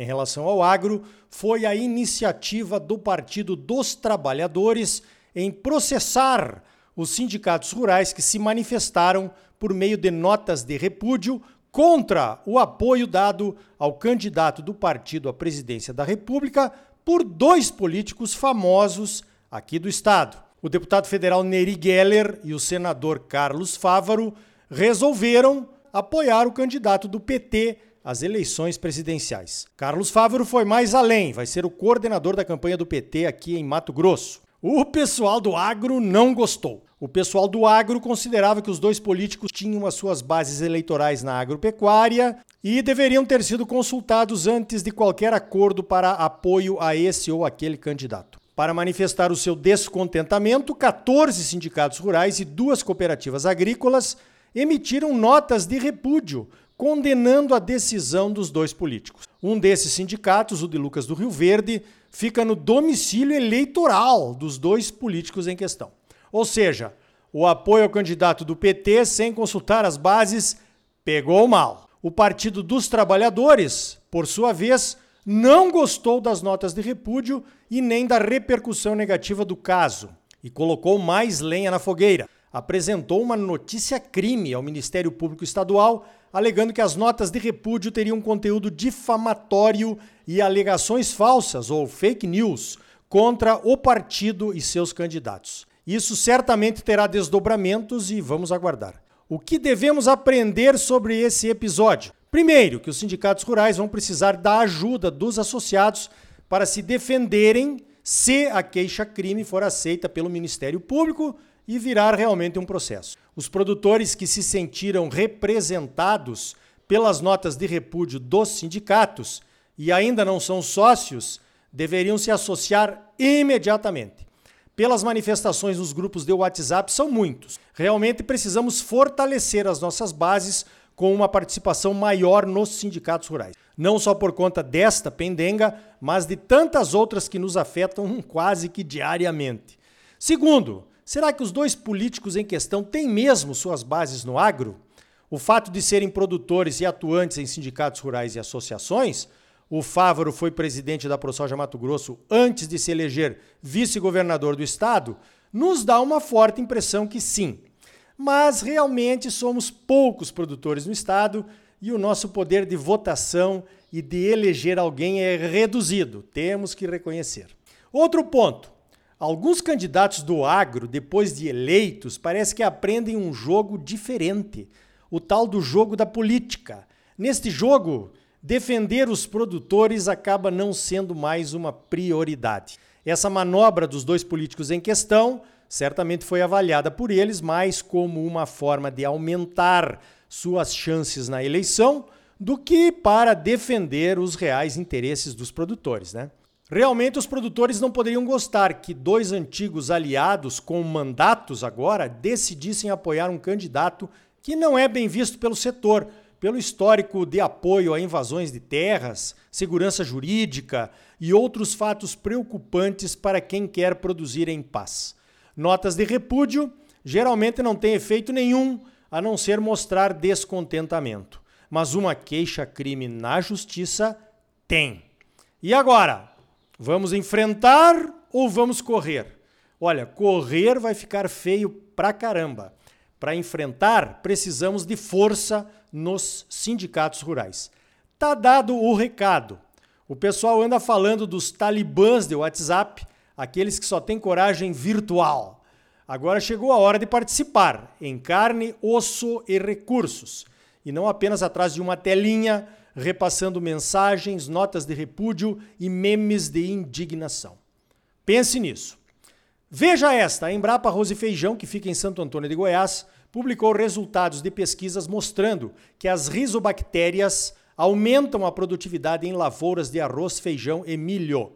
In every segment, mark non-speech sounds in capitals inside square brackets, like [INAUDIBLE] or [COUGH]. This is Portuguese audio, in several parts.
em relação ao agro foi a iniciativa do Partido dos Trabalhadores em processar os sindicatos rurais que se manifestaram por meio de notas de repúdio contra o apoio dado ao candidato do partido à presidência da República por dois políticos famosos aqui do estado. O deputado federal Neri Geller e o senador Carlos Fávaro resolveram apoiar o candidato do PT às eleições presidenciais. Carlos Fávaro foi mais além, vai ser o coordenador da campanha do PT aqui em Mato Grosso. O pessoal do agro não gostou. O pessoal do agro considerava que os dois políticos tinham as suas bases eleitorais na agropecuária e deveriam ter sido consultados antes de qualquer acordo para apoio a esse ou aquele candidato. Para manifestar o seu descontentamento, 14 sindicatos rurais e duas cooperativas agrícolas emitiram notas de repúdio condenando a decisão dos dois políticos. Um desses sindicatos, o de Lucas do Rio Verde, fica no domicílio eleitoral dos dois políticos em questão. Ou seja, o apoio ao candidato do PT sem consultar as bases pegou mal. O Partido dos Trabalhadores, por sua vez, não gostou das notas de repúdio e nem da repercussão negativa do caso e colocou mais lenha na fogueira. Apresentou uma notícia crime ao Ministério Público Estadual alegando que as notas de repúdio teriam conteúdo difamatório e alegações falsas ou fake news contra o partido e seus candidatos. Isso certamente terá desdobramentos e vamos aguardar. O que devemos aprender sobre esse episódio? Primeiro, que os sindicatos rurais vão precisar da ajuda dos associados para se defenderem se a queixa-crime for aceita pelo Ministério Público e virar realmente um processo. Os produtores que se sentiram representados pelas notas de repúdio dos sindicatos e ainda não são sócios deveriam se associar imediatamente. Pelas manifestações nos grupos de WhatsApp são muitos. Realmente precisamos fortalecer as nossas bases com uma participação maior nos sindicatos rurais. Não só por conta desta pendenga, mas de tantas outras que nos afetam [LAUGHS] quase que diariamente. Segundo, Será que os dois políticos em questão têm mesmo suas bases no agro? O fato de serem produtores e atuantes em sindicatos rurais e associações, o Fávaro foi presidente da ProSoja Mato Grosso antes de se eleger vice-governador do estado, nos dá uma forte impressão que sim. Mas realmente somos poucos produtores no estado e o nosso poder de votação e de eleger alguém é reduzido, temos que reconhecer. Outro ponto: Alguns candidatos do agro, depois de eleitos, parece que aprendem um jogo diferente, o tal do jogo da política. Neste jogo, defender os produtores acaba não sendo mais uma prioridade. Essa manobra dos dois políticos em questão certamente foi avaliada por eles mais como uma forma de aumentar suas chances na eleição do que para defender os reais interesses dos produtores, né? Realmente os produtores não poderiam gostar que dois antigos aliados com mandatos agora decidissem apoiar um candidato que não é bem visto pelo setor, pelo histórico de apoio a invasões de terras, segurança jurídica e outros fatos preocupantes para quem quer produzir em paz. Notas de repúdio geralmente não têm efeito nenhum a não ser mostrar descontentamento, mas uma queixa-crime na justiça tem. E agora? Vamos enfrentar ou vamos correr? Olha, correr vai ficar feio pra caramba. Para enfrentar, precisamos de força nos sindicatos rurais. Tá dado o recado. O pessoal anda falando dos talibãs de WhatsApp, aqueles que só têm coragem virtual. Agora chegou a hora de participar em carne, osso e recursos, e não apenas atrás de uma telinha repassando mensagens, notas de repúdio e memes de indignação. Pense nisso. Veja esta: a Embrapa Arroz e Feijão, que fica em Santo Antônio de Goiás, publicou resultados de pesquisas mostrando que as rizobactérias aumentam a produtividade em lavouras de arroz, feijão e milho.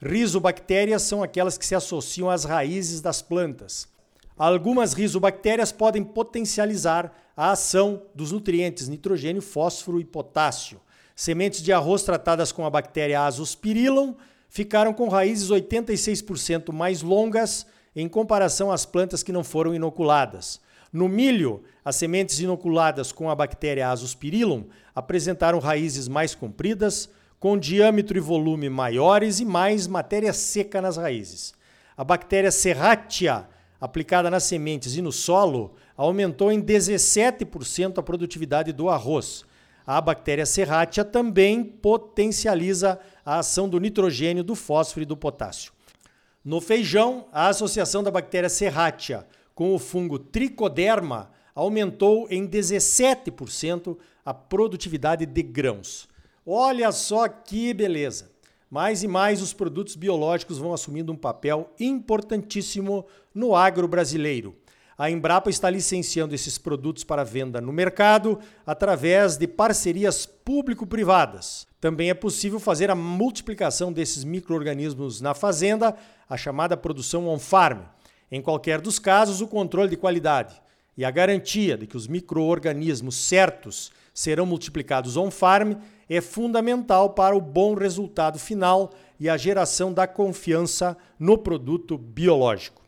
Rizobactérias são aquelas que se associam às raízes das plantas. Algumas rizobactérias podem potencializar a ação dos nutrientes nitrogênio, fósforo e potássio. Sementes de arroz tratadas com a bactéria Azospirillum ficaram com raízes 86% mais longas em comparação às plantas que não foram inoculadas. No milho, as sementes inoculadas com a bactéria Azospirillum apresentaram raízes mais compridas, com diâmetro e volume maiores e mais matéria seca nas raízes. A bactéria Serratia, aplicada nas sementes e no solo, aumentou em 17% a produtividade do arroz. A bactéria Serratia também potencializa a ação do nitrogênio, do fósforo e do potássio. No feijão, a associação da bactéria Serratia com o fungo Tricoderma aumentou em 17% a produtividade de grãos. Olha só que beleza! Mais e mais os produtos biológicos vão assumindo um papel importantíssimo no agro brasileiro. A Embrapa está licenciando esses produtos para venda no mercado através de parcerias público-privadas. Também é possível fazer a multiplicação desses micro-organismos na fazenda, a chamada produção on-farm. Em qualquer dos casos, o controle de qualidade e a garantia de que os micro-organismos certos serão multiplicados on-farm é fundamental para o bom resultado final e a geração da confiança no produto biológico.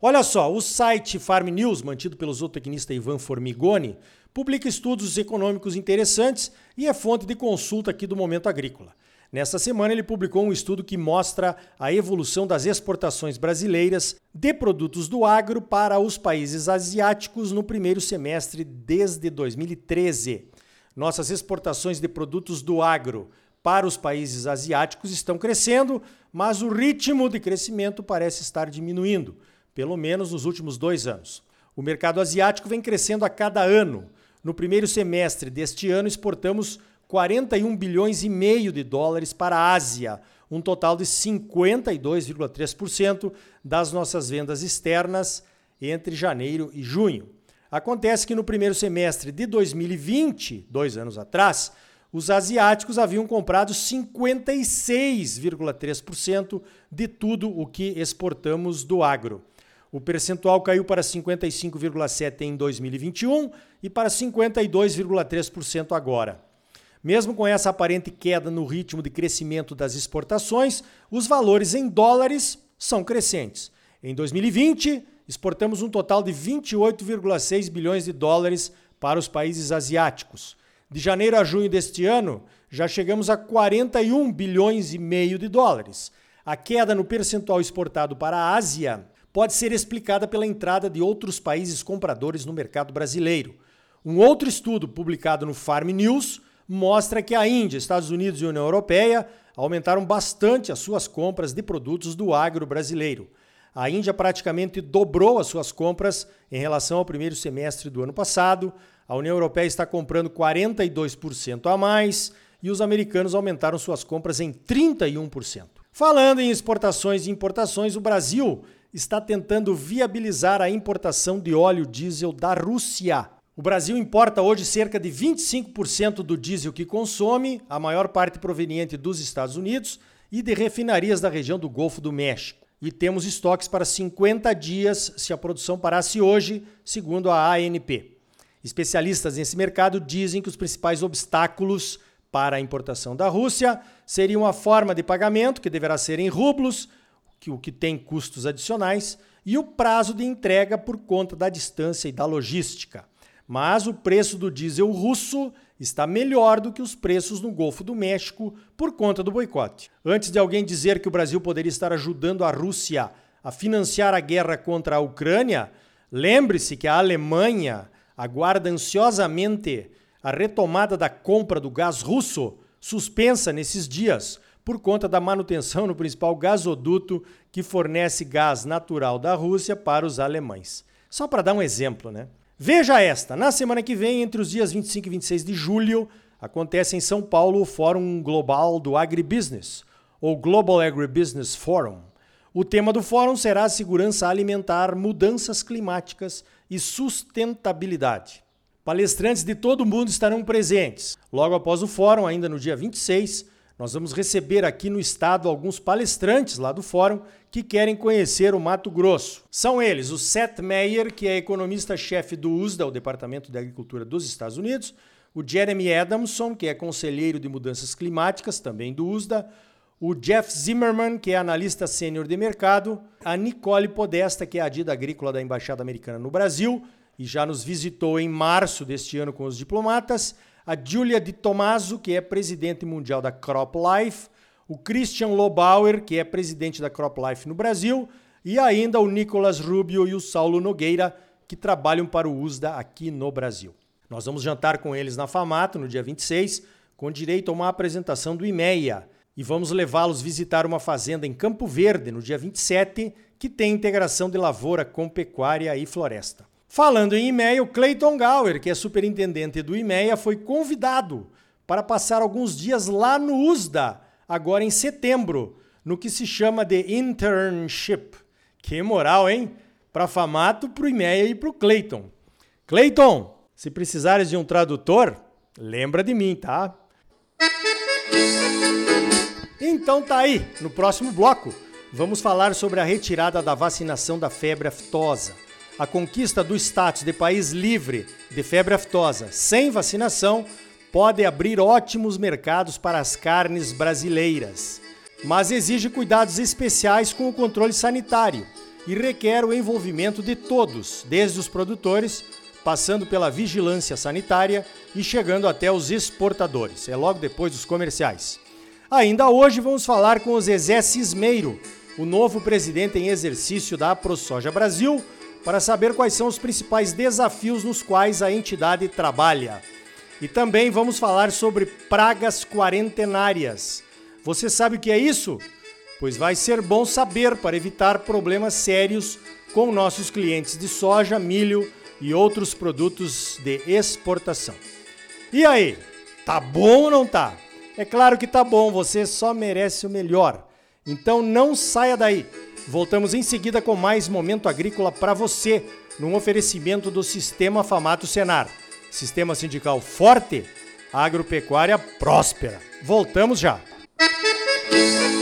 Olha só, o site Farm News, mantido pelo zootecnista Ivan Formigoni, publica estudos econômicos interessantes e é fonte de consulta aqui do Momento Agrícola. Nesta semana, ele publicou um estudo que mostra a evolução das exportações brasileiras de produtos do agro para os países asiáticos no primeiro semestre desde 2013. Nossas exportações de produtos do agro para os países asiáticos estão crescendo, mas o ritmo de crescimento parece estar diminuindo, pelo menos nos últimos dois anos. O mercado asiático vem crescendo a cada ano. No primeiro semestre deste ano, exportamos 41 bilhões e meio de dólares para a Ásia, um total de 52,3% das nossas vendas externas entre janeiro e junho. Acontece que no primeiro semestre de 2020, dois anos atrás, os asiáticos haviam comprado 56,3% de tudo o que exportamos do agro. O percentual caiu para 55,7% em 2021 e para 52,3% agora. Mesmo com essa aparente queda no ritmo de crescimento das exportações, os valores em dólares são crescentes. Em 2020, exportamos um total de 28,6 bilhões de dólares para os países asiáticos. De janeiro a junho deste ano, já chegamos a 41 bilhões e meio de dólares. A queda no percentual exportado para a Ásia pode ser explicada pela entrada de outros países compradores no mercado brasileiro. Um outro estudo publicado no Farm News mostra que a Índia, Estados Unidos e União Europeia aumentaram bastante as suas compras de produtos do agro brasileiro. A Índia praticamente dobrou as suas compras em relação ao primeiro semestre do ano passado. A União Europeia está comprando 42% a mais e os americanos aumentaram suas compras em 31%. Falando em exportações e importações, o Brasil está tentando viabilizar a importação de óleo diesel da Rússia. O Brasil importa hoje cerca de 25% do diesel que consome, a maior parte proveniente dos Estados Unidos e de refinarias da região do Golfo do México e temos estoques para 50 dias se a produção parasse hoje, segundo a ANP. Especialistas nesse mercado dizem que os principais obstáculos para a importação da Rússia seriam a forma de pagamento, que deverá ser em rublos, o que tem custos adicionais, e o prazo de entrega por conta da distância e da logística. Mas o preço do diesel russo está melhor do que os preços no Golfo do México por conta do boicote. Antes de alguém dizer que o Brasil poderia estar ajudando a Rússia a financiar a guerra contra a Ucrânia, lembre-se que a Alemanha aguarda ansiosamente a retomada da compra do gás russo, suspensa nesses dias por conta da manutenção no principal gasoduto que fornece gás natural da Rússia para os alemães. Só para dar um exemplo, né? Veja esta: na semana que vem, entre os dias 25 e 26 de julho, acontece em São Paulo o Fórum Global do Agribusiness, ou Global Agribusiness Forum. O tema do fórum será segurança alimentar, mudanças climáticas e sustentabilidade. Palestrantes de todo o mundo estarão presentes. Logo após o fórum, ainda no dia 26, Nós vamos receber aqui no estado alguns palestrantes lá do fórum que querem conhecer o Mato Grosso. São eles o Seth Meyer, que é economista-chefe do USDA, o Departamento de Agricultura dos Estados Unidos, o Jeremy Adamson, que é conselheiro de mudanças climáticas, também do USDA, o Jeff Zimmerman, que é analista sênior de mercado, a Nicole Podesta, que é a Dida agrícola da Embaixada Americana no Brasil e já nos visitou em março deste ano com os diplomatas, a Julia Di Tomaso, que é presidente mundial da Crop Life, o Christian Lobauer, que é presidente da Crop Life no Brasil, e ainda o Nicolas Rubio e o Saulo Nogueira, que trabalham para o USDA aqui no Brasil. Nós vamos jantar com eles na FAMATO no dia 26, com direito a uma apresentação do IMEA, e vamos levá-los visitar uma fazenda em Campo Verde no dia 27, que tem integração de lavoura com pecuária e floresta. Falando em IMEA, o Clayton Gower, que é superintendente do IMEA, foi convidado para passar alguns dias lá no USDA, agora em setembro, no que se chama de internship. Que moral, hein? Para Famato, para o IMEA e para o Clayton. Clayton, se precisares de um tradutor, lembra de mim, tá? Então tá aí, no próximo bloco, vamos falar sobre a retirada da vacinação da febre aftosa. A conquista do status de país livre de febre aftosa sem vacinação pode abrir ótimos mercados para as carnes brasileiras, mas exige cuidados especiais com o controle sanitário e requer o envolvimento de todos, desde os produtores, passando pela vigilância sanitária e chegando até os exportadores. É logo depois dos comerciais. Ainda hoje vamos falar com o Zezé Cismeiro, o novo presidente em exercício da ProSoja Brasil, para saber quais são os principais desafios nos quais a entidade trabalha. E também vamos falar sobre pragas quarentenárias. Você sabe o que é isso? Pois vai ser bom saber para evitar problemas sérios com nossos clientes de soja, milho e outros produtos de exportação. E aí, tá bom ou não tá? É claro que tá bom, você só merece o melhor. Então não saia daí. Voltamos em seguida com mais momento agrícola para você, num oferecimento do Sistema Famato Senar. Sistema sindical forte, agropecuária próspera. Voltamos já. Música